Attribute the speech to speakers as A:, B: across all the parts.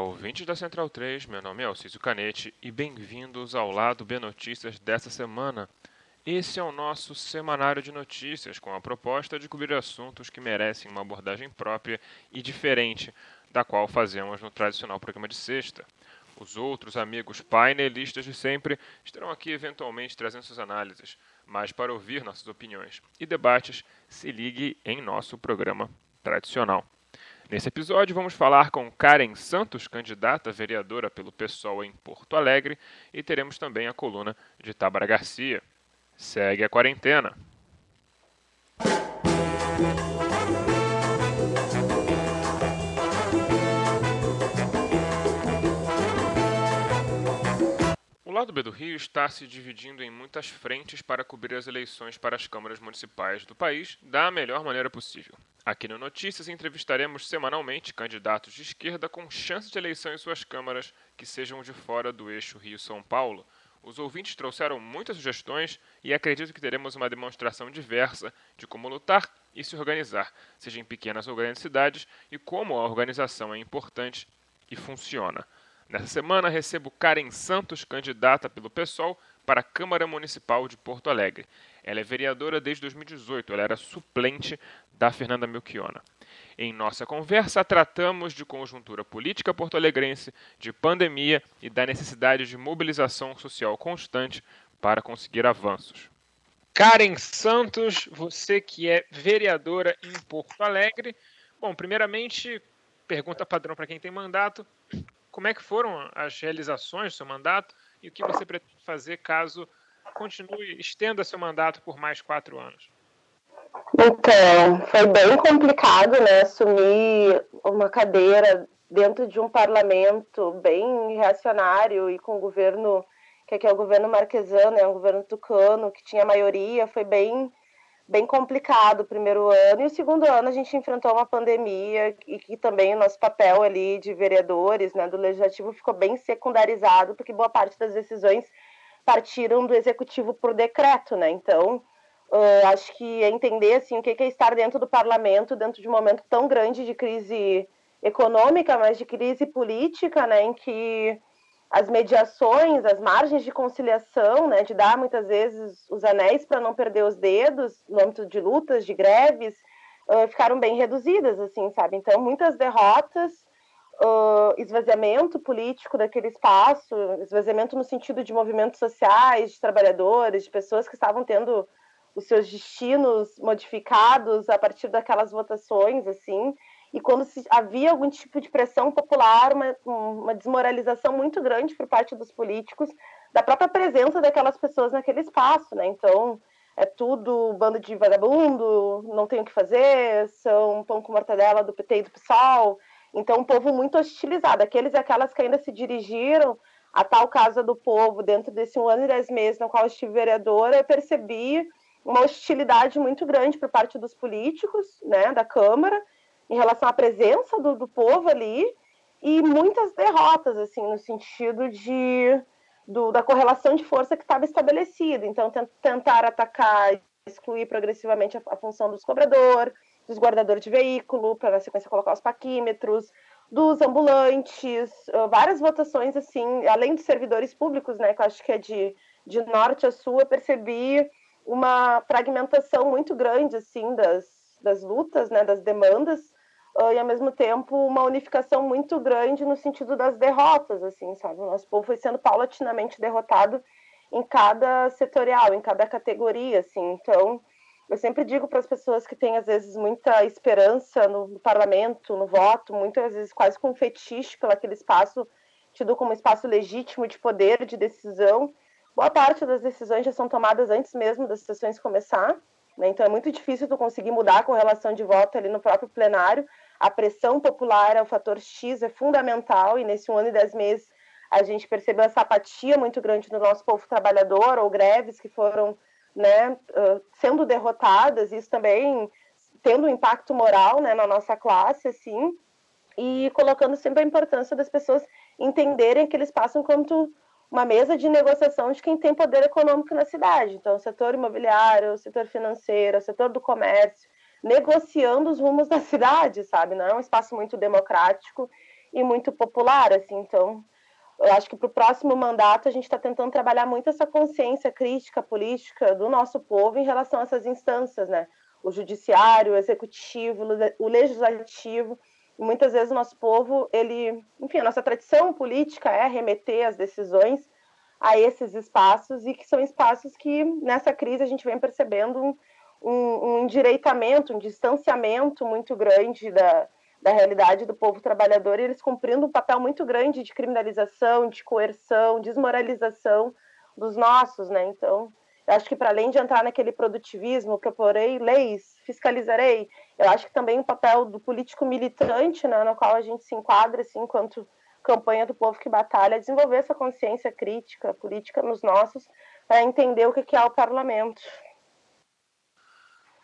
A: Olá, ouvintes da Central 3, meu nome é Alcísio Canete e bem-vindos ao Lado B Notícias dessa semana. Esse é o nosso semanário de notícias com a proposta de cobrir assuntos que merecem uma abordagem própria e diferente da qual fazemos no tradicional programa de sexta. Os outros amigos painelistas de sempre estarão aqui eventualmente trazendo suas análises, mas para ouvir nossas opiniões e debates, se ligue em nosso programa tradicional. Nesse episódio, vamos falar com Karen Santos, candidata vereadora pelo PSOL em Porto Alegre, e teremos também a coluna de Tábara Garcia. Segue a quarentena. O lado B do Rio está se dividindo em muitas frentes para cobrir as eleições para as câmaras municipais do país da melhor maneira possível. Aqui no Notícias entrevistaremos semanalmente candidatos de esquerda com chance de eleição em suas câmaras que sejam de fora do eixo Rio-São Paulo. Os ouvintes trouxeram muitas sugestões e acredito que teremos uma demonstração diversa de como lutar e se organizar, seja em pequenas ou grandes cidades, e como a organização é importante e funciona. Nessa semana recebo Karen Santos, candidata pelo PSOL para a Câmara Municipal de Porto Alegre. Ela é vereadora desde 2018, ela era suplente da Fernanda Melchiona. Em nossa conversa, tratamos de conjuntura política porto-alegrense, de pandemia e da necessidade de mobilização social constante para conseguir avanços. Karen Santos, você que é vereadora em Porto Alegre. Bom, primeiramente, pergunta padrão para quem tem mandato como é que foram as realizações do seu mandato e o que você pretende fazer caso continue, estenda seu mandato por mais quatro anos?
B: Então, foi bem complicado, né, assumir uma cadeira dentro de um parlamento bem reacionário e com o governo, que aqui é o governo marquesano, é um governo tucano, que tinha maioria, foi bem bem complicado o primeiro ano, e o segundo ano a gente enfrentou uma pandemia e que também o nosso papel ali de vereadores, né, do legislativo ficou bem secundarizado, porque boa parte das decisões partiram do executivo por decreto, né? Então, uh, acho que é entender assim o que é estar dentro do parlamento dentro de um momento tão grande de crise econômica, mas de crise política, né, em que as mediações, as margens de conciliação, né, de dar muitas vezes os anéis para não perder os dedos no âmbito de lutas, de greves, uh, ficaram bem reduzidas, assim, sabe? Então, muitas derrotas, uh, esvaziamento político daquele espaço, esvaziamento no sentido de movimentos sociais, de trabalhadores, de pessoas que estavam tendo os seus destinos modificados a partir daquelas votações, assim, e quando se, havia algum tipo de pressão popular, uma, uma desmoralização muito grande por parte dos políticos da própria presença daquelas pessoas naquele espaço, né? Então, é tudo bando de vagabundo, não tem o que fazer, são pão com mortadela do PT e do PSOL. Então, um povo muito hostilizado. Aqueles e aquelas que ainda se dirigiram a tal casa do povo dentro desse um ano e dez meses no qual eu estive vereadora, eu percebi uma hostilidade muito grande por parte dos políticos, né, da Câmara, em relação à presença do, do povo ali e muitas derrotas, assim, no sentido de do, da correlação de força que estava estabelecida. Então, tentar atacar, excluir progressivamente a, a função dos cobradores, dos guardadores de veículo, para na sequência colocar os paquímetros, dos ambulantes, uh, várias votações, assim, além dos servidores públicos, né, que eu acho que é de, de norte a sul, eu percebi uma fragmentação muito grande, assim, das, das lutas, né, das demandas, uh, e ao mesmo tempo uma unificação muito grande no sentido das derrotas, assim, sabe? O nosso povo foi sendo paulatinamente derrotado em cada setorial, em cada categoria, assim. Então, eu sempre digo para as pessoas que têm às vezes muita esperança no, parlamento, no voto, muitas vezes quase com um fetiche pelo aquele espaço tido como espaço legítimo de poder, de decisão. Boa parte das decisões já são tomadas antes mesmo das sessões começar. Né? Então é muito difícil tu conseguir mudar a correlação de voto ali no próprio plenário. A pressão popular é o fator X, é fundamental, e nesse um ano e dez meses a gente percebeu essa apatia muito grande do nosso povo trabalhador, ou greves que foram né, sendo derrotadas, isso também tendo um impacto moral né, na nossa classe, assim, e colocando sempre a importância das pessoas entenderem que eles passam enquanto uma mesa de negociação de quem tem poder econômico na cidade. Então, o setor imobiliário, o setor financeiro, o setor do comércio, negociando os rumos da cidade, sabe? Não é um espaço muito democrático e muito popular, assim, então eu acho que para o próximo mandato a gente está tentando trabalhar muito essa consciência crítica política do nosso povo em relação a essas instâncias, né? O judiciário, o executivo, o legislativo. Muitas vezes o nosso povo, ele, enfim, a nossa tradição política é remeter as decisões a esses espaços e que são espaços que nessa crise a gente vem percebendo um, um endireitamento, um distanciamento muito grande da, da realidade do povo trabalhador e eles cumprindo um papel muito grande de criminalização, de coerção, desmoralização dos nossos, né? Então, eu acho que para além de entrar naquele produtivismo, proporei leis, fiscalizarei, eu acho que também o papel do político militante, né, no qual a gente se enquadra assim, enquanto campanha do povo que batalha, é desenvolver essa consciência crítica política nos nossos para entender o que é o parlamento.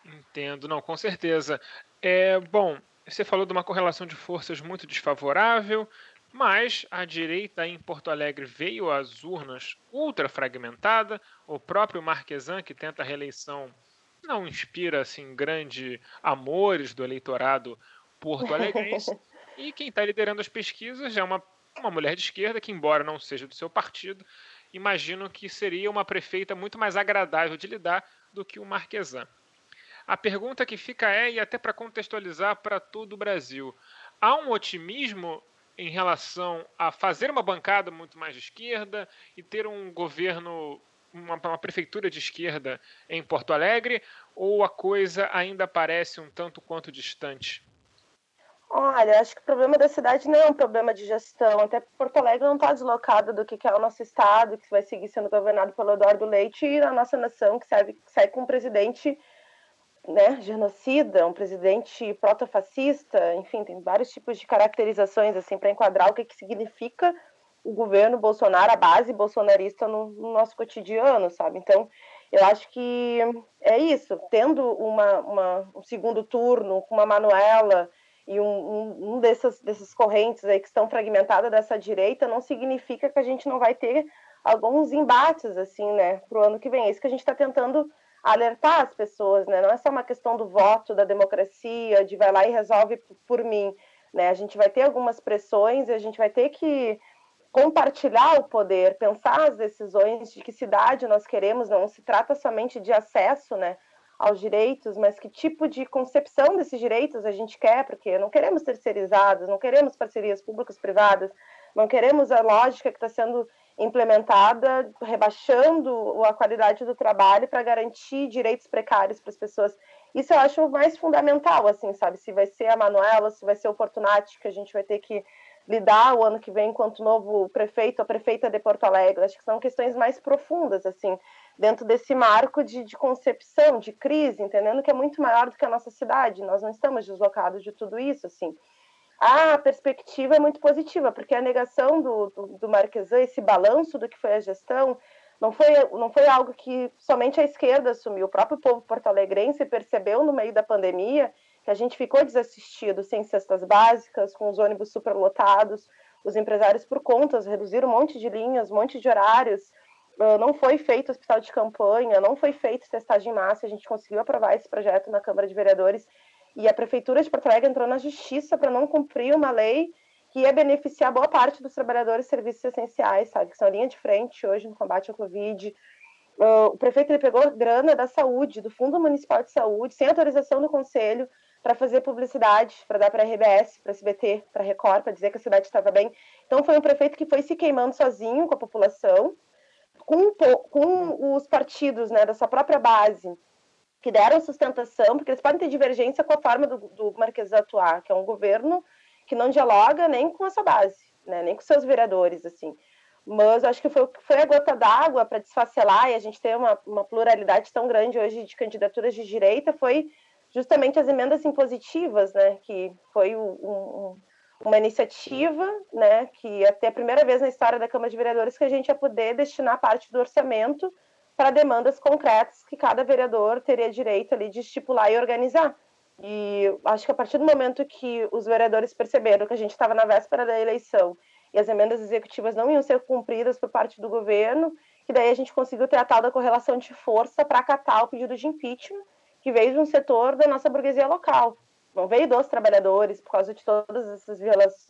A: Entendo, não, com certeza. É, bom, você falou de uma correlação de forças muito desfavorável, mas a direita em Porto Alegre veio às urnas ultra fragmentada. O próprio Marquesan, que tenta a reeleição, não inspira assim grande amores do eleitorado porto-alegrense. e quem está liderando as pesquisas é uma, uma mulher de esquerda que, embora não seja do seu partido, imagino que seria uma prefeita muito mais agradável de lidar do que o Marquesan. A pergunta que fica é, e até para contextualizar para todo o Brasil, há um otimismo em relação a fazer uma bancada muito mais de esquerda e ter um governo, uma, uma prefeitura de esquerda em Porto Alegre, ou a coisa ainda parece um tanto quanto distante?
B: Olha, acho que o problema da cidade não é um problema de gestão. Até Porto Alegre não está deslocado do que é o nosso estado, que vai seguir sendo governado pelo Eduardo Leite, e a nossa nação, que, serve, que sai com um presidente né, genocida, um presidente protofascista, enfim, tem vários tipos de caracterizações assim para enquadrar o que, que significa o governo Bolsonaro, a base bolsonarista no, no, nosso cotidiano, sabe? Então, eu acho que é isso, tendo uma, uma um segundo turno com uma Manuela e um, um, um dessas, dessas correntes aí que estão fragmentadas dessa direita, não significa que a gente não vai ter alguns embates, assim, né, para o ano que vem. É isso que a gente está tentando alertar as pessoas, né? Não é só uma questão do voto, da democracia, de vai lá e resolve por mim, né? A gente vai ter algumas pressões e a gente vai ter que compartilhar o poder, pensar as decisões de que cidade nós queremos, não se trata somente de acesso, né, aos direitos, mas que tipo de concepção desses direitos a gente quer, porque não queremos terceirizados, não queremos parcerias públicas privadas, não queremos a lógica que está sendo implementada, rebaixando a qualidade do trabalho para garantir direitos precários para as pessoas. Isso eu acho mais fundamental, assim, sabe? Se vai ser a Manuela, se vai ser o Fortunati, que a gente vai ter que lidar o ano que vem enquanto novo prefeito, a prefeita de Porto Alegre. Acho que são questões mais profundas, assim, dentro desse marco de, de concepção, de crise, entendendo que é muito maior do que a nossa cidade. Nós não estamos deslocados de tudo isso, assim a perspectiva é muito positiva, porque a negação do, do, do Marquesan, esse balanço do que foi a gestão, não foi, não foi algo que somente a esquerda assumiu. O próprio povo porto-alegrense percebeu no meio da pandemia que a gente ficou desassistido, sem cestas básicas, com os ônibus superlotados, os empresários por contas reduziram um monte de linhas, um monte de horários, ah, não foi feito hospital de campanha, não foi feito testagem em massa, a gente conseguiu aprovar esse projeto na Câmara de Vereadores e a Prefeitura de Porto Alegre entrou na justiça para não cumprir uma lei que ia beneficiar boa parte dos trabalhadores de serviços essenciais, sabe? Que são a linha de frente hoje no combate ao Covid. O prefeito ele pegou grana da saúde, do Fundo Municipal de Saúde, sem autorização do Conselho, para fazer publicidade, para dar para a RBS, para a SBT, para a Record, para dizer que a cidade estava bem. Então, foi um prefeito que foi se queimando sozinho com a população, com, com os partidos né, da sua própria base, que deram sustentação, porque eles podem ter divergência com a forma do, do Marquês atuar, que é um governo que não dialoga nem com essa base, né, nem com seus vereadores, assim. Mas acho que foi, foi a gota d'água para desfacelar e a gente ter uma, uma pluralidade tão grande hoje de candidaturas de direita foi justamente as emendas impositivas, né, que foi um, um, uma iniciativa, né, que até a primeira vez na história da Câmara de Vereadores que a gente ia poder destinar parte do orçamento para demandas concretas que cada vereador teria direito ali de estipular e organizar. E acho que a partir do momento que os vereadores perceberam que a gente estava na véspera da eleição e as emendas executivas não iam ser cumpridas por parte do governo, que daí a gente conseguiu ter a tal da correlação de força para acatar o pedido de impeachment que veio de um setor da nossa burguesia local. não veio dos trabalhadores por causa de todas essas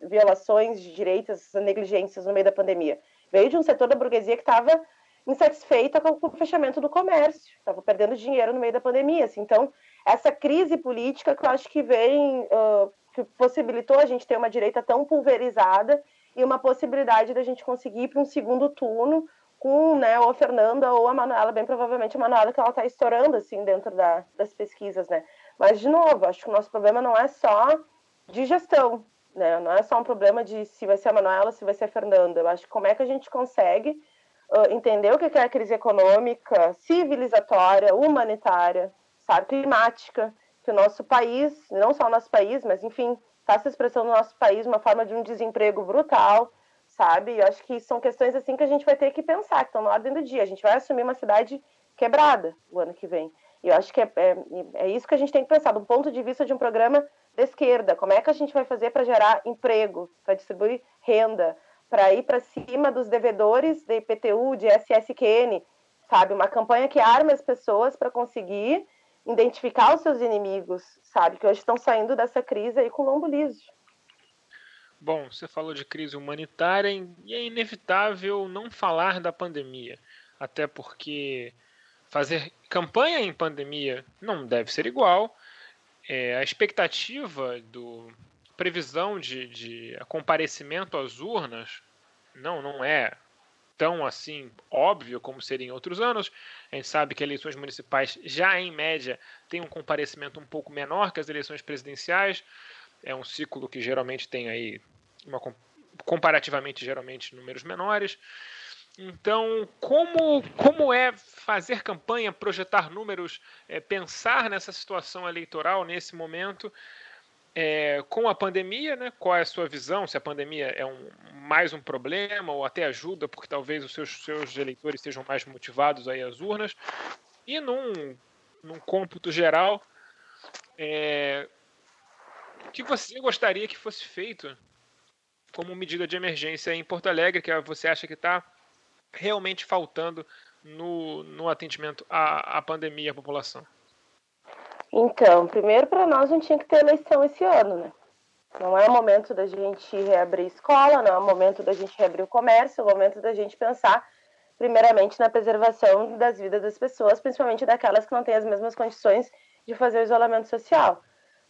B: violações de direitos, essas negligências no meio da pandemia. Veio de um setor da burguesia que estava insatisfeita com o fechamento do comércio, estava perdendo dinheiro no meio da pandemia. Assim. Então, essa crise política que eu acho que vem, uh, que possibilitou a gente ter uma direita tão pulverizada e uma possibilidade da gente conseguir ir para um segundo turno com né, ou a Fernanda ou a Manuela, bem provavelmente a Manuela, que ela está estourando assim dentro da, das pesquisas, né? Mas, de novo, acho que o nosso problema não é só de gestão, né? Não é só um problema de se vai ser a Manuela se vai ser a Fernanda. Eu acho que como é que a gente consegue uh, entender o que é a crise econômica, civilizatória, humanitária, sabe, climática, que o nosso país, não só o nosso país, mas, enfim, está se expressando no nosso país uma forma de um desemprego brutal, sabe? Eu acho que são questões assim que a gente vai ter que pensar, que estão na ordem do dia. A gente vai assumir uma cidade quebrada o ano que vem. E eu acho que é, é, é, isso que a gente tem que pensar, do ponto de vista de um programa de esquerda. Como é que a gente vai fazer para gerar emprego, para distribuir renda, para ir para cima dos devedores de IPTU, de SSQN, sabe? Uma campanha que arme as pessoas para conseguir identificar os seus inimigos, sabe? Que hoje estão saindo dessa crise aí com lombo liso.
C: Bom, você falou de crise humanitária e é inevitável não falar da pandemia, até porque fazer campanha em pandemia não deve ser igual. É, a expectativa do previsão de, de comparecimento às urnas não, não é tão assim óbvio como seria em outros anos. A gente sabe que eleições municipais já em média têm um comparecimento um pouco menor que as eleições presidenciais. É um ciclo que geralmente tem aí uma comparativamente geralmente números menores. Então, como, como é fazer campanha, projetar números, é, pensar nessa situação eleitoral nesse momento, é, com a pandemia, né? Qual é a sua visão? Se a pandemia é um, mais um problema ou até ajuda, porque talvez os seus, seus eleitores sejam mais motivados aí às urnas. E num, num cômputo geral, é, o que você gostaria que fosse feito como medida de emergência em Porto Alegre, que você acha que está realmente faltando no, no atendimento à, à pandemia à população?
B: Então, primeiro para nós não tinha que ter eleição esse ano, né? Não é o momento da gente reabrir escola, não é o momento da gente reabrir o comércio, é o momento da gente pensar primeiramente na preservação das vidas das pessoas, principalmente daquelas que não têm as mesmas condições de fazer o isolamento social.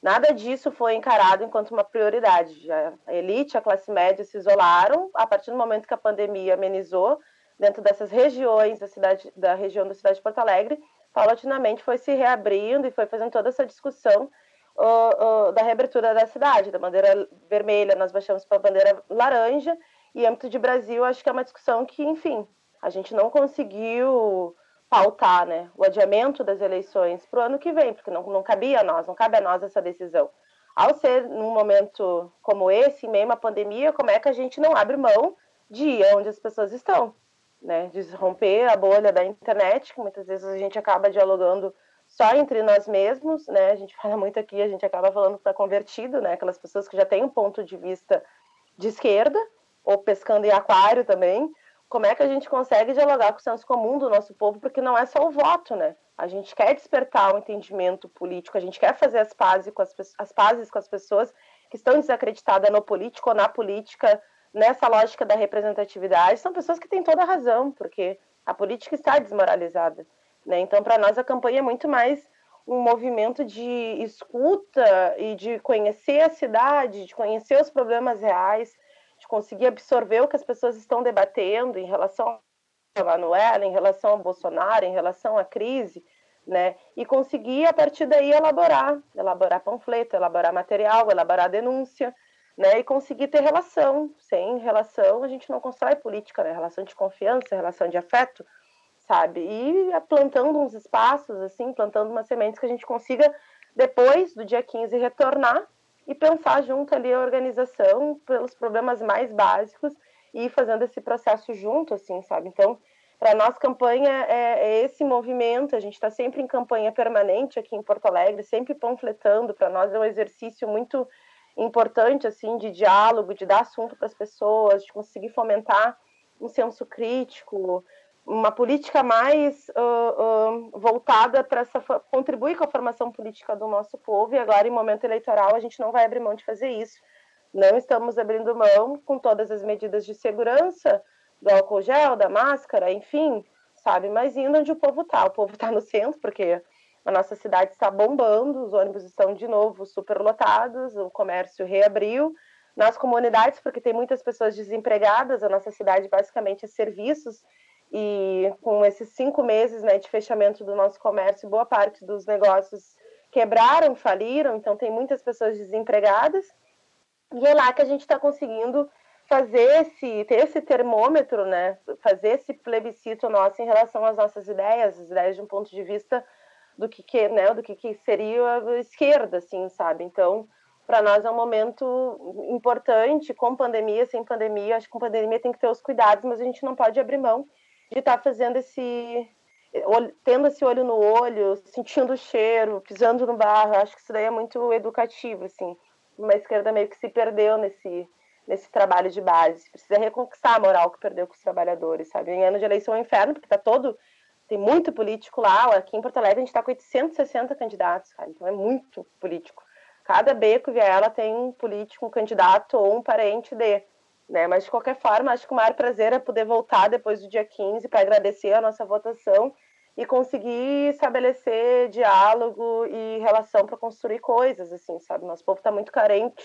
B: Nada disso foi encarado enquanto uma prioridade. A elite, a classe média se isolaram a partir do momento que a pandemia amenizou dentro dessas regiões da cidade, da região da cidade de Porto Alegre, paulatinamente foi se reabrindo e foi fazendo toda essa discussão uh, uh, da reabertura da cidade, da bandeira vermelha, nós baixamos para a bandeira laranja, e âmbito de Brasil, acho que é uma discussão que, enfim, a gente não conseguiu pautar né, o adiamento das eleições para o ano que vem, porque não, não cabia a nós, não cabe a nós essa decisão. Ao ser num momento como esse, em meio a uma pandemia, como é que a gente não abre mão de ir onde as pessoas estão? Né, de romper a bolha da internet, que muitas vezes a gente acaba dialogando só entre nós mesmos, né? A gente fala muito aqui, a gente acaba falando para convertido, né? Aquelas pessoas que já têm um ponto de vista de esquerda, ou pescando em aquário também, como é que a gente consegue dialogar com o senso comum do nosso povo, porque não é só o voto, né? A gente quer despertar o um entendimento político, a gente quer fazer as pazes, com as, as pazes com as pessoas que estão desacreditadas no político ou na política, nessa lógica da representatividade. São pessoas que têm toda a razão, porque a política está desmoralizada. Né? Então, para nós, a campanha é muito mais um movimento de escuta e de conhecer a cidade, de conhecer os problemas reais, de conseguir absorver o que as pessoas estão debatendo em relação a Manuela, em relação ao Bolsonaro, em relação à crise, né? E conseguir a partir daí elaborar, elaborar panfleto, elaborar material, elaborar denúncia, né? E conseguir ter relação. Sem relação a gente não constrói política, né? Relação de confiança, relação de afeto, sabe? E plantando uns espaços assim, plantando umas sementes que a gente consiga depois do dia 15 retornar e pensar junto ali a organização pelos problemas mais básicos e fazendo esse processo junto, assim, sabe? Então, para nós, campanha é, é, esse movimento, a gente está sempre em campanha permanente aqui em Porto Alegre, sempre panfletando, para nós é um exercício muito importante, assim, de diálogo, de dar assunto para as pessoas, de conseguir fomentar um senso crítico, uma política mais uh, uh, voltada para essa contribuir com a formação política do nosso povo e agora em momento eleitoral a gente não vai abrir mão de fazer isso. Não estamos abrindo mão com todas as medidas de segurança do álcool gel, da máscara, enfim, sabe? Mas indo onde o povo está. O povo está no centro porque a nossa cidade está bombando, os ônibus estão de novo superlotados, o comércio reabriu. Nas comunidades, porque tem muitas pessoas desempregadas, a nossa cidade basicamente é serviços e com esses cinco meses né, de fechamento do nosso comércio, boa parte dos negócios quebraram, faliram, então tem muitas pessoas desempregadas. E é lá que a gente está conseguindo fazer esse, ter esse termômetro, né, fazer esse plebiscito nosso em relação às nossas ideias, as ideias de um ponto de vista do que, que né, do que, que seria a esquerda, assim, sabe? Então, para nós é um momento importante, com pandemia, sem pandemia, acho que com pandemia tem que ter os cuidados, mas a gente não pode abrir mão de estar tá fazendo esse tendo esse olho no olho, sentindo o cheiro, pisando no barro, acho que isso daí é muito educativo, assim. Uma esquerda meio que se perdeu nesse nesse trabalho de base, precisa reconquistar a moral que perdeu com os trabalhadores, sabe? Em ano de eleição é um inferno, porque tá todo tem muito político lá, aqui em Porto Alegre a gente está com 860 candidatos, cara, então é muito político. Cada beco via ela tem um político, um candidato ou um parente de. Né? Mas, de qualquer forma, acho que o maior prazer é poder voltar depois do dia 15 para agradecer a nossa votação e conseguir estabelecer diálogo e relação para construir coisas, assim, sabe? Nosso povo está muito carente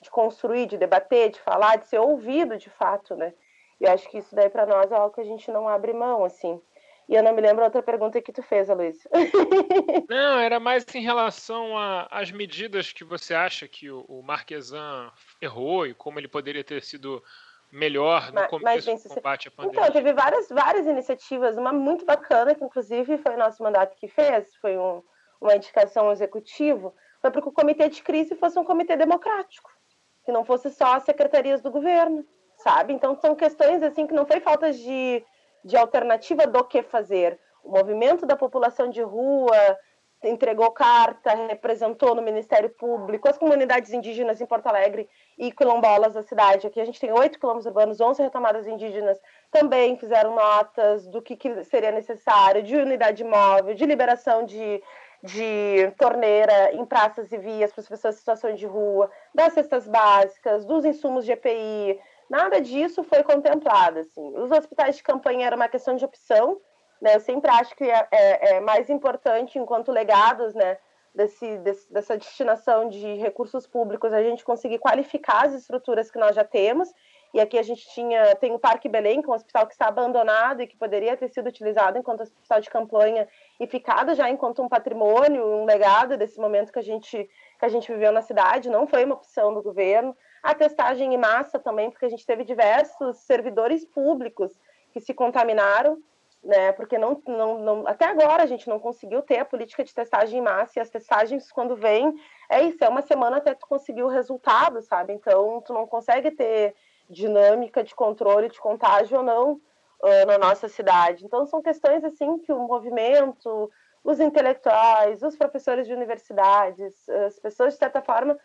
B: de construir, de debater, de falar, de ser ouvido de fato, né? E acho que isso daí para nós é algo que a gente não abre mão, assim. E eu não me lembro a outra pergunta que tu fez, Luiz.
C: não, era mais em relação às medidas que você acha que o, o Marquesan errou e como ele poderia ter sido melhor no começo mas, do combate à pandemia.
B: Então, teve várias, várias iniciativas, uma muito bacana, que inclusive foi o nosso mandato que fez, foi um, uma indicação ao executivo, foi para que o comitê de crise fosse um comitê democrático, que não fosse só as secretarias do governo, sabe? Então, são questões assim que não foi falta de de alternativa do que fazer. O movimento da população de rua entregou carta, representou no Ministério Público, as comunidades indígenas em Porto Alegre e quilombolas da cidade. Aqui a gente tem oito quilômetros urbanos, onze retomadas indígenas, também fizeram notas do que, que seria necessário, de unidade móvel, de liberação de, de torneira em praças e vias para as pessoas em situação de rua, das cestas básicas, dos insumos de EPI, Nada disso foi contemplado. Assim. Os hospitais de campanha era uma questão de opção. Né? Eu sempre acho que é, é, é mais importante, enquanto legados né, desse, desse, dessa destinação de recursos públicos, a gente conseguir qualificar as estruturas que nós já temos. E aqui a gente tinha, tem o Parque Belém, que é um hospital que está abandonado e que poderia ter sido utilizado enquanto hospital de campanha e ficado já enquanto um patrimônio, um legado desse momento que a gente, que a gente viveu na cidade. Não foi uma opção do governo a testagem em massa também, porque a gente teve diversos servidores públicos que se contaminaram, né? Porque não, não, não, até agora a gente não conseguiu ter a política de testagem em massa e as testagens quando vêm é isso, é uma semana até tu conseguir o resultado, sabe? Então tu não consegue ter dinâmica de controle de contágio ou não uh, na nossa cidade. Então são questões assim que o movimento, os intelectuais, os professores de universidades, as pessoas de certa forma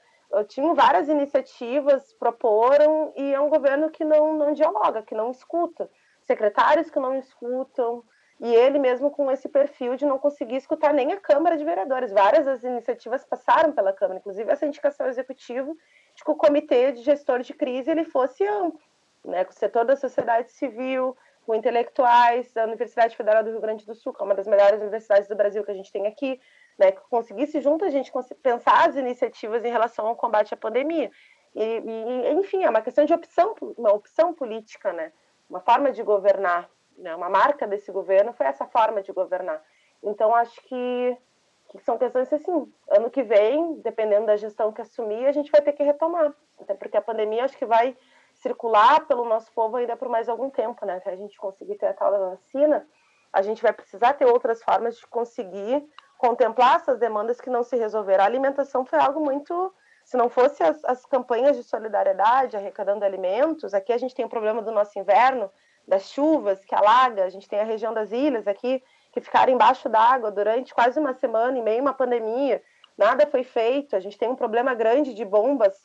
B: tinham várias iniciativas, proporam, e é um governo que não, não dialoga, que não escuta. Secretários que não escutam, e ele mesmo com esse perfil de não conseguir escutar nem a Câmara de Vereadores. Várias das iniciativas passaram pela Câmara, inclusive essa indicação executiva de que o comitê de gestor de crise ele fosse amplo, né, com o setor da sociedade civil, com intelectuais da Universidade Federal do Rio Grande do Sul, que é uma das melhores universidades do Brasil que a gente tem aqui, né, que conseguisse junto a gente pensar as iniciativas em relação ao combate à pandemia. E, e, enfim, é uma questão de opção, uma opção política, né? Uma forma de governar, né? Uma marca desse governo foi essa forma de governar. Então acho que, que são questões assim, ano que vem, dependendo da gestão que assumir, a gente vai ter que retomar, até porque a pandemia acho que vai circular pelo nosso povo ainda por mais algum tempo, né? Até a gente conseguir ter a tal da vacina, a gente vai precisar ter outras formas de conseguir contemplar essas demandas que não se resolveram. A alimentação foi algo muito. Se não fosse as, as campanhas de solidariedade arrecadando alimentos, aqui a gente tem o problema do nosso inverno, das chuvas que alaga, a gente tem a região das ilhas aqui que ficaram embaixo d'água durante quase uma semana e meio uma pandemia. Nada foi feito. A gente tem um problema grande de bombas,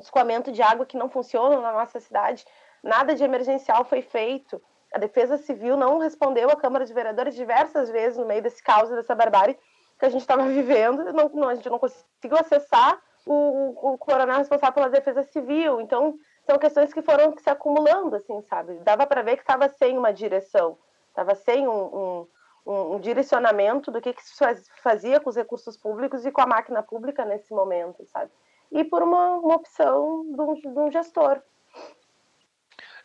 B: escoamento de água que não funcionam na nossa cidade. Nada de emergencial foi feito. A Defesa Civil não respondeu à Câmara de Vereadores diversas vezes no meio desse caos, dessa barbárie que a gente estava vivendo. Não, não, a gente não conseguiu acessar o, o, o coronel responsável pela Defesa Civil. Então, são questões que foram se acumulando, assim, sabe? Dava para ver que estava sem uma direção, estava sem um, um, um, direcionamento do que, que se fazia com os recursos públicos e com a máquina pública nesse momento, sabe? E por uma, uma opção de um, de um gestor.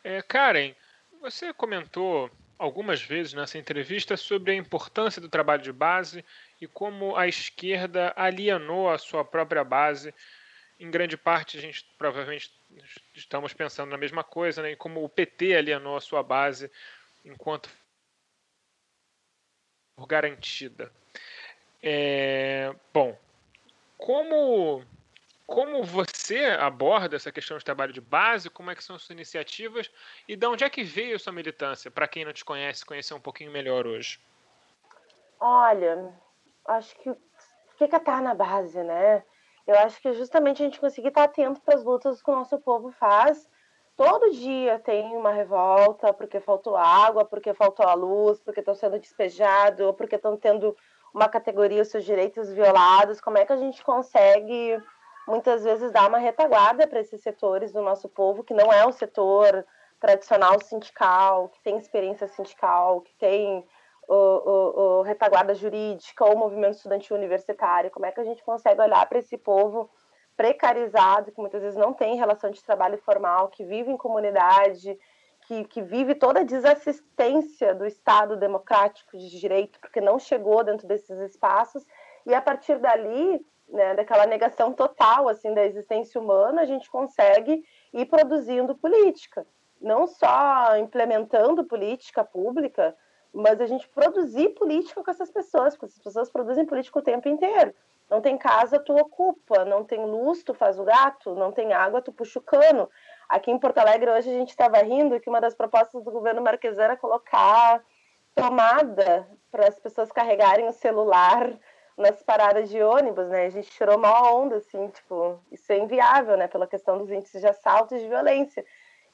C: É, Karen, você comentou algumas vezes nessa entrevista sobre a importância do trabalho de base e como a esquerda alienou a sua própria base. Em grande parte, a gente provavelmente estamos pensando na mesma coisa, né? E como o PT alienou a sua base enquanto garantida. É, bom, como como você aborda essa questão de trabalho de base, como é que são suas iniciativas e de onde é que veio sua militância, para quem não te conhece, conhecer um pouquinho melhor hoje?
B: Olha, acho que fica estar na base, né? Eu acho que justamente a gente conseguir estar atento para as lutas que o nosso povo faz. Todo dia tem uma revolta porque faltou água, porque faltou a luz, porque estão sendo despejados, ou porque estão tendo uma categoria os seus direitos violados. Como é que a gente consegue muitas vezes dar uma retaguarda para esses setores do nosso povo que não é um setor tradicional sindical, que tem experiência sindical, que tem o, o, o, retaguarda jurídica ou movimento estudantil universitário, como é que a gente consegue olhar para esse povo precarizado, que muitas vezes não tem relação de trabalho formal, que vive em comunidade, que, que vive toda a desassistência do Estado democrático de direito, porque não chegou dentro desses espaços, e a partir dali, né, daquela negação total assim da existência humana, a gente consegue ir produzindo política, não só implementando política pública, mas a gente produzir política com essas pessoas, porque essas pessoas produzem política o tempo inteiro. Não tem casa, tu ocupa, não tem luz, tu faz o gato, não tem água, tu puxa o cano. Aqui em Porto Alegre hoje a gente estava rindo que uma das propostas do governo Marques era colocar tomada para as pessoas carregarem o celular nas paradas de ônibus, né? A gente tirou uma onda, assim, tipo, isso é inviável, né? Pela questão dos índices de assalto e de violência.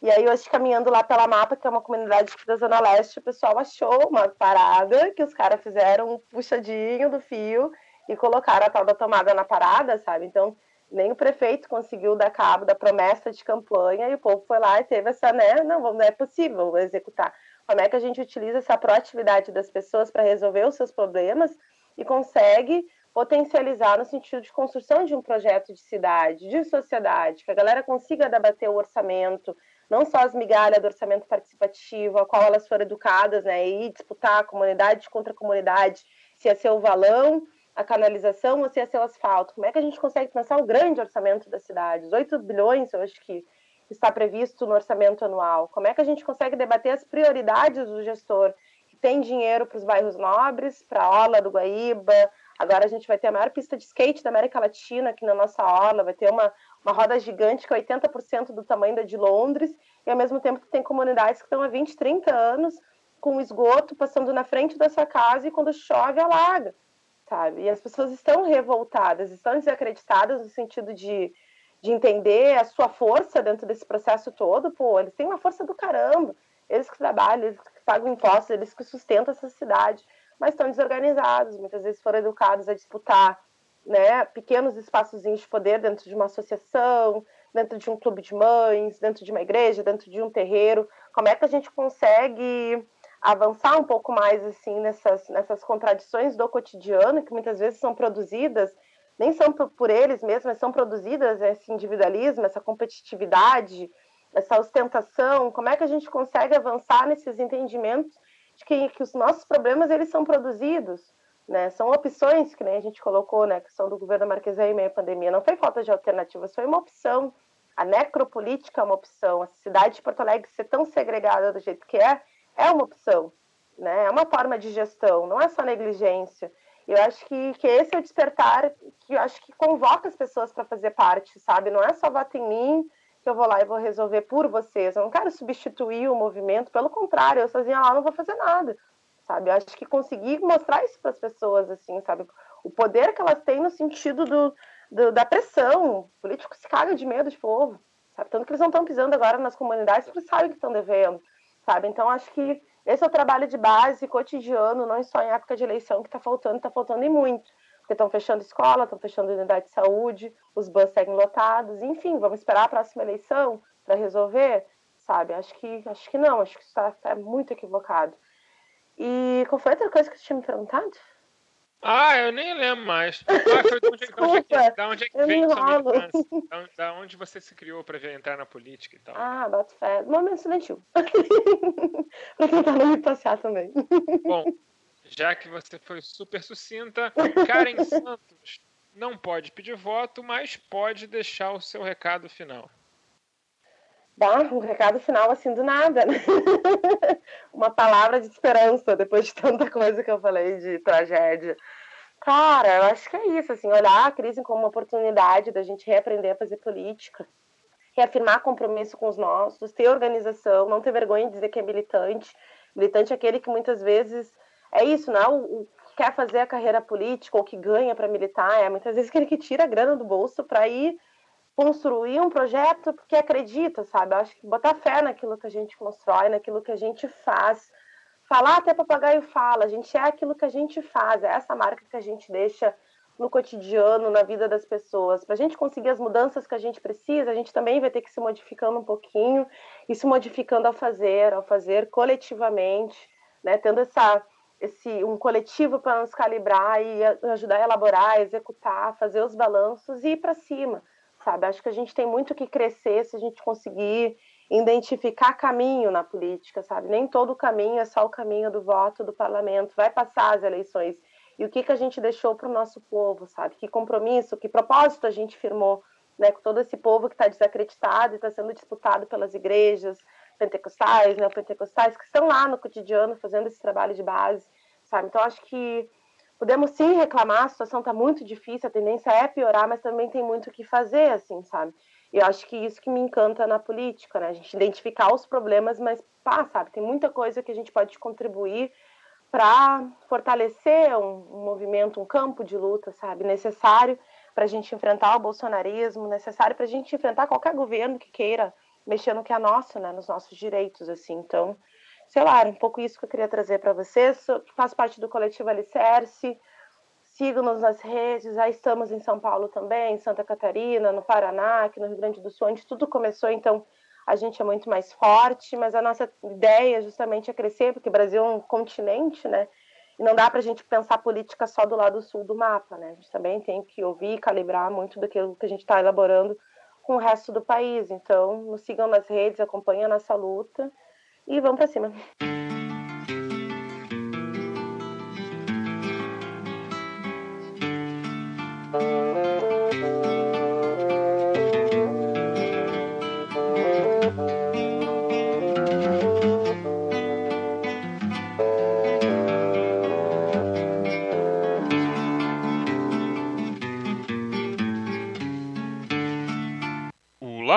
B: E aí, hoje, caminhando lá pela Mapa, que é uma comunidade da Zona Leste, o pessoal achou uma parada que os caras fizeram um puxadinho do fio e colocaram a tal da tomada na parada, sabe? Então, nem o prefeito conseguiu dar cabo da promessa de campanha e o povo foi lá e teve essa, né? Não, não é possível executar. Como é que a gente utiliza essa proatividade das pessoas para resolver os seus problemas e consegue potencializar no sentido de construção de um projeto de cidade, de sociedade, que a galera consiga debater o orçamento, não só as migalhas do orçamento participativo, a qual elas foram educadas, né, e disputar comunidade contra comunidade, se ia ser o valão, a canalização ou se ia ser o asfalto. Como é que a gente consegue pensar o grande orçamento da cidade? Os 8 bilhões, eu acho que está previsto no orçamento anual. Como é que a gente consegue debater as prioridades do gestor? Tem dinheiro para os bairros nobres, para a Orla do Guaíba, Agora a gente vai ter a maior pista de skate da América Latina aqui na nossa orla, vai ter uma, uma roda gigante que é 80% do tamanho da de Londres, e ao mesmo tempo que tem comunidades que estão há 20, 30 anos com esgoto passando na frente da sua casa e quando chove alaga, sabe? E as pessoas estão revoltadas, estão desacreditadas no sentido de, de entender a sua força dentro desse processo todo. Pô, eles têm uma força do caramba, eles que trabalham, eles que pagam impostos, eles que sustentam essa cidade mas estão desorganizados, muitas vezes foram educados a disputar né, pequenos espaços de poder dentro de uma associação, dentro de um clube de mães, dentro de uma igreja, dentro de um terreiro. Como é que a gente consegue avançar um pouco mais assim nessas, nessas contradições do cotidiano que muitas vezes são produzidas nem são por eles mesmos, mas são produzidas esse individualismo, essa competitividade, essa ostentação. Como é que a gente consegue avançar nesses entendimentos de que, que os nossos problemas eles são produzidos, né? São opções que nem a gente colocou, né? Que são do governo Marquesã em meio à pandemia. Não foi falta de alternativas, foi uma opção. A necropolítica é uma opção. A cidade de Porto Alegre ser tão segregada do jeito que é, é uma opção, né? É uma forma de gestão, não é só negligência. Eu acho que, que esse é o despertar que eu acho que convoca as pessoas para fazer parte, sabe? Não é só voto em mim, que eu vou lá e vou resolver por vocês. Eu não quero substituir o movimento, pelo contrário, eu sozinha lá não vou fazer nada, sabe? Eu acho que conseguir mostrar isso para as pessoas, assim, sabe? O poder que elas têm no sentido do, do, da pressão. O político se caga de medo de povo, sabe? Tanto que eles não estão pisando agora nas comunidades porque sabem que estão devendo. sabe? Então, acho que esse é o trabalho de base cotidiano, não só em época de eleição, que está faltando, está faltando e muito. Porque estão fechando escola, estão fechando unidade de saúde, os bus seguem lotados, enfim, vamos esperar a próxima eleição para resolver, sabe? Acho que, acho que não, acho que isso está tá muito equivocado. E qual foi a outra coisa que você tinha me perguntado?
C: Ah, eu nem lembro mais. Ah, foi de onde, Desculpa, de onde, é da onde é que veio sua militância? Da, da onde você se criou para entrar na política e tal?
B: Ah, bato fé. Momento estudantil. para tentar não me passear também.
C: Bom, já que você foi super sucinta, Karen Santos não pode pedir voto, mas pode deixar o seu recado final.
B: Dá um recado final assim do nada, né? Uma palavra de esperança depois de tanta coisa que eu falei de tragédia. Cara, eu acho que é isso, assim, olhar a crise como uma oportunidade da gente reaprender a fazer política, reafirmar compromisso com os nossos, ter organização, não ter vergonha de dizer que é militante. Militante é aquele que muitas vezes é isso, não é o, que quer fazer a carreira política ou que ganha para militar, é muitas vezes aquele que tira a grana do bolso para ir construir um projeto porque acredita, sabe? Eu acho que botar fé naquilo que a gente constrói, naquilo que a gente faz. Falar até papagaio fala, a gente é aquilo que a gente faz, é essa marca que a gente deixa no cotidiano, na vida das pessoas. Para a gente conseguir as mudanças que a gente precisa, a gente também vai ter que se modificando um pouquinho e se modificando ao fazer, ao fazer coletivamente, né? Tendo essa esse um coletivo para nos calibrar e ajudar a elaborar, executar, fazer os balanços e ir para cima sabe? Acho que a gente tem muito que crescer se a gente conseguir identificar caminho na política, sabe? Nem todo caminho é só o caminho do voto do parlamento, vai passar as eleições. E o que, que a gente deixou para o nosso povo, sabe? Que compromisso, que propósito a gente firmou né, com todo esse povo que está desacreditado e está sendo disputado pelas igrejas pentecostais, né, pentecostais que estão lá no cotidiano fazendo esse trabalho de base, sabe? Então acho que podemos sim reclamar, a situação está muito difícil, a tendência é piorar, mas também tem muito o que fazer, assim, sabe? E eu acho que isso que me encanta na política, né? A gente identificar os problemas, mas, pá, sabe, tem muita coisa que a gente pode contribuir para fortalecer um, um, movimento, um campo de luta, sabe? Necessário para a gente enfrentar o bolsonarismo, necessário para a gente enfrentar qualquer governo que queira mexer no que é nosso, né? Nos nossos direitos, assim. Então, sei lá, um pouco isso que eu queria trazer para vocês. Faço parte do coletivo Alicerce. Sigam-nos nas redes. Já estamos em São Paulo também, em Santa Catarina, no Paraná, aqui no Rio Grande do Sul, onde tudo começou. Então, a gente é muito mais forte, mas a nossa ideia justamente é crescer, porque o Brasil é um continente, né? E não dá para a gente pensar política só do lado sul do mapa, né? A gente também tem que ouvir e calibrar muito daquilo que a gente está elaborando com o resto do país. Então, nos sigam nas redes, acompanhem a nossa luta e vamos para cima.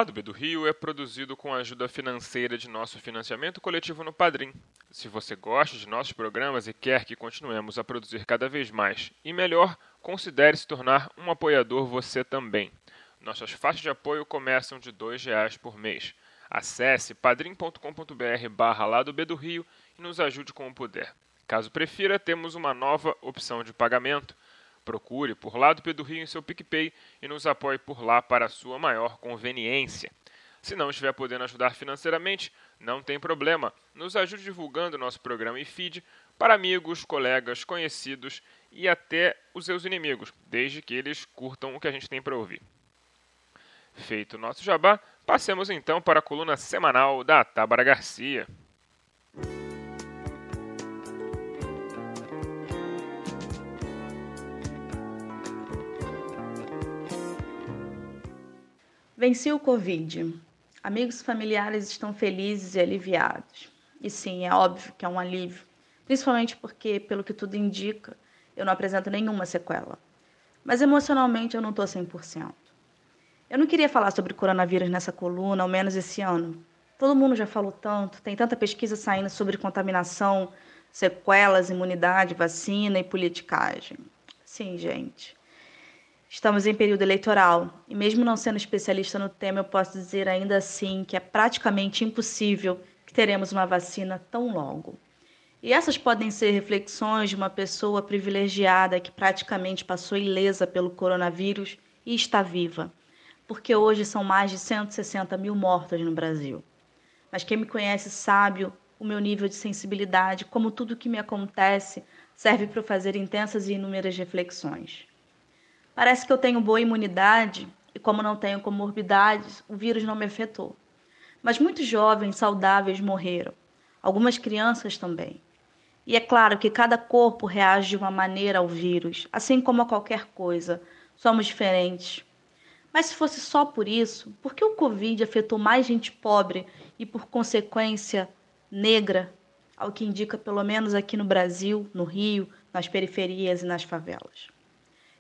A: Lado B do Rio é produzido com a ajuda financeira de nosso financiamento coletivo no Padrim. Se você gosta de nossos programas e quer que continuemos a produzir cada vez mais e melhor, considere se tornar um apoiador você também. Nossas faixas de apoio começam de R$ reais por mês. Acesse padrim.com.br barra Lado B do Rio e nos ajude como puder. Caso prefira, temos uma nova opção de pagamento – Procure por P do Rio em seu PicPay e nos apoie por lá para sua maior conveniência. Se não estiver podendo ajudar financeiramente, não tem problema. Nos ajude divulgando nosso programa e feed para amigos, colegas, conhecidos e até os seus inimigos, desde que eles curtam o que a gente tem para ouvir. Feito o nosso jabá, passemos então para a coluna semanal da Tábara Garcia.
D: Venci o Covid. Amigos e familiares estão felizes e aliviados. E sim, é óbvio que é um alívio, principalmente porque, pelo que tudo indica, eu não apresento nenhuma sequela. Mas emocionalmente eu não estou 100%. Eu não queria falar sobre coronavírus nessa coluna, ao menos esse ano. Todo mundo já falou tanto, tem tanta pesquisa saindo sobre contaminação, sequelas, imunidade, vacina e politicagem. Sim, gente. Estamos em período eleitoral e, mesmo não sendo especialista no tema, eu posso dizer ainda assim que é praticamente impossível que teremos uma vacina tão logo. E essas podem ser reflexões de uma pessoa privilegiada que praticamente passou ilesa pelo coronavírus e está viva, porque hoje são mais de 160 mil mortos no Brasil. Mas quem me conhece sabe o meu nível de sensibilidade, como tudo que me acontece serve para fazer intensas e inúmeras reflexões. Parece que eu tenho boa imunidade e, como não tenho comorbidades, o vírus não me afetou. Mas muitos jovens saudáveis morreram, algumas crianças também. E é claro que cada corpo reage de uma maneira ao vírus, assim como a qualquer coisa. Somos diferentes. Mas se fosse só por isso, por que o Covid afetou mais gente pobre e, por consequência, negra, ao que indica pelo menos aqui no Brasil, no Rio, nas periferias e nas favelas?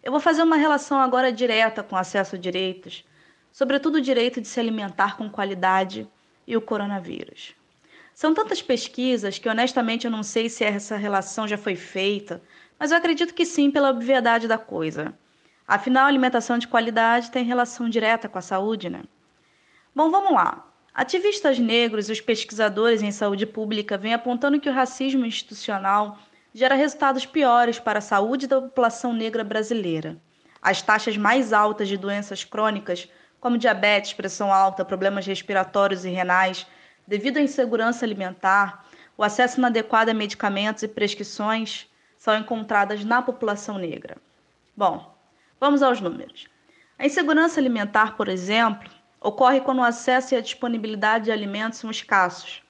D: Eu vou fazer uma relação agora direta com acesso a direitos, sobretudo o direito de se alimentar com qualidade e o coronavírus. São tantas pesquisas que honestamente eu não sei se essa relação já foi feita, mas eu acredito que sim, pela obviedade da coisa. Afinal, alimentação de qualidade tem relação direta com a saúde, né? Bom, vamos lá. Ativistas negros e os pesquisadores em saúde pública vêm apontando que o racismo institucional gera resultados piores para a saúde da população negra brasileira. As taxas mais altas de doenças crônicas, como diabetes, pressão alta, problemas respiratórios e renais, devido à insegurança alimentar, o acesso inadequado a medicamentos e prescrições são encontradas na população negra. Bom, vamos aos números. A insegurança alimentar, por exemplo, ocorre quando o acesso e a disponibilidade de alimentos são escassos.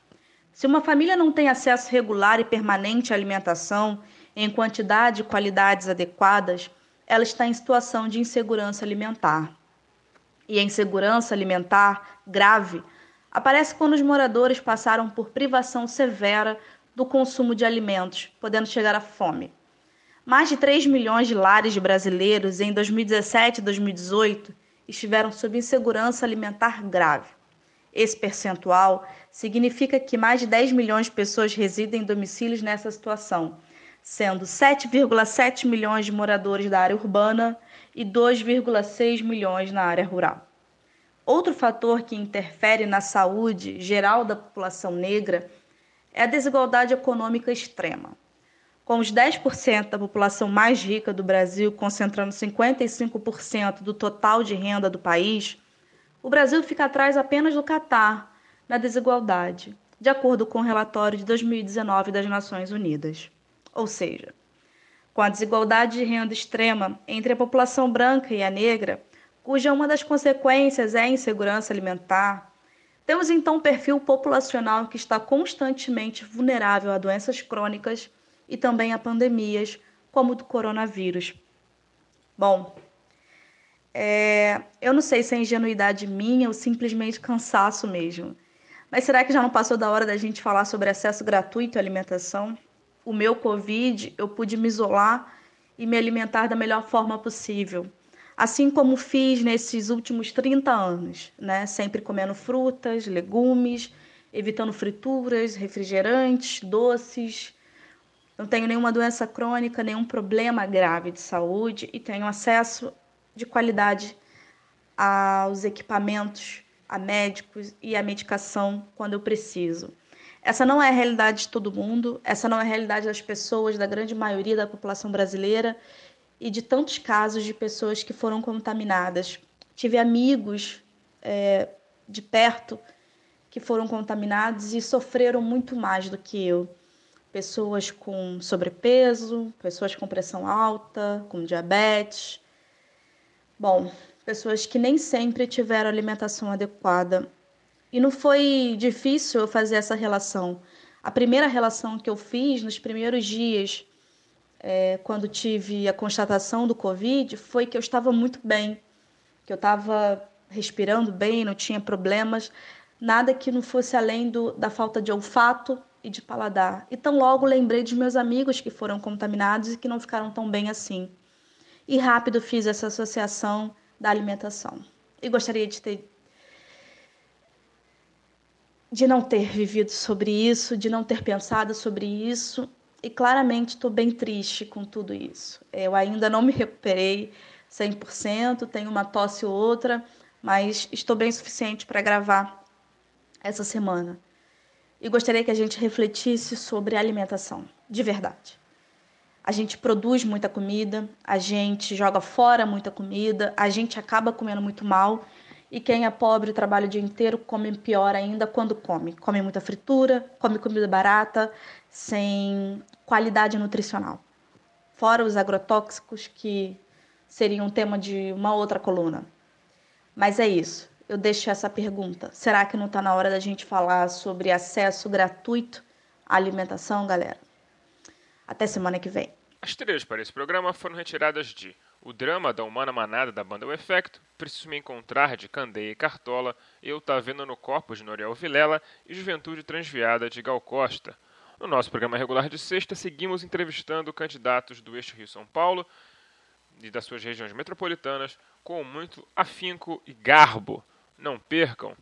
D: Se uma família não tem acesso regular e permanente à alimentação em quantidade e qualidades adequadas, ela está em situação de insegurança alimentar. E a insegurança alimentar grave aparece quando os moradores passaram por privação severa do consumo de alimentos, podendo chegar à fome. Mais de 3 milhões de lares brasileiros em 2017 e 2018 estiveram sob insegurança alimentar grave. Esse percentual significa que mais de 10 milhões de pessoas residem em domicílios nessa situação, sendo 7,7 milhões de moradores da área urbana e 2,6 milhões na área rural. Outro fator que interfere na saúde geral da população negra é a desigualdade econômica extrema. Com os 10% da população mais rica do Brasil concentrando 55% do total de renda do país, o Brasil fica atrás apenas do Catar na desigualdade, de acordo com o relatório de 2019 das Nações Unidas. Ou seja, com a desigualdade de renda extrema entre a população branca e a negra, cuja uma das consequências é a insegurança alimentar, temos então um perfil populacional que está constantemente vulnerável a doenças crônicas e também a pandemias, como o do coronavírus. Bom, é, eu não sei se é ingenuidade minha ou simplesmente cansaço mesmo. Mas será que já não passou da hora da gente falar sobre acesso gratuito à alimentação? O meu Covid, eu pude me isolar e me alimentar da melhor forma possível assim como fiz nesses últimos 30 anos, né? Sempre comendo frutas, legumes, evitando frituras, refrigerantes, doces. Não tenho nenhuma doença crônica, nenhum problema grave de saúde e tenho acesso de qualidade aos equipamentos, a médicos e a medicação quando eu preciso. Essa não é a realidade de todo mundo, essa não é a realidade das pessoas, da grande maioria da população brasileira e de tantos casos de pessoas que foram contaminadas. Tive amigos é, de perto que foram contaminados e sofreram muito mais do que eu. Pessoas com sobrepeso, pessoas com pressão alta, com diabetes. Bom, pessoas que nem sempre tiveram alimentação adequada. E não foi difícil eu fazer essa relação. A primeira relação que eu fiz nos primeiros dias é, quando tive a constatação do Covid foi que eu estava muito bem, que eu estava respirando bem, não tinha problemas, nada que não fosse além do, da falta de olfato e de paladar. E tão logo lembrei dos meus amigos que foram contaminados e que não ficaram tão bem assim. E rápido fiz essa associação da alimentação. E gostaria de ter de não ter vivido sobre isso, de não ter pensado sobre isso e claramente estou bem triste com tudo isso. Eu ainda não me recuperei 100%, tenho uma tosse ou outra, mas estou bem suficiente para gravar essa semana. e gostaria que a gente refletisse sobre alimentação, de verdade. A gente produz muita comida, a gente joga fora muita comida, a gente acaba comendo muito mal e quem é pobre trabalha o dia inteiro come pior ainda quando come. Come muita fritura, come comida barata, sem qualidade nutricional. Fora os agrotóxicos que seriam um tema de uma outra coluna. Mas é isso. Eu deixo essa pergunta. Será que não está na hora da gente falar sobre acesso gratuito à alimentação, galera? Até semana que vem.
A: As trilhas para esse programa foram retiradas de O Drama da Humana Manada da banda O Efecto, Preciso Me Encontrar de Candeia e Cartola, Eu Tá Vendo no Corpo de Noriel Vilela e Juventude Transviada de Gal Costa. No nosso programa regular de sexta, seguimos entrevistando candidatos do eixo Rio-São Paulo e das suas regiões metropolitanas com muito afinco e garbo. Não percam!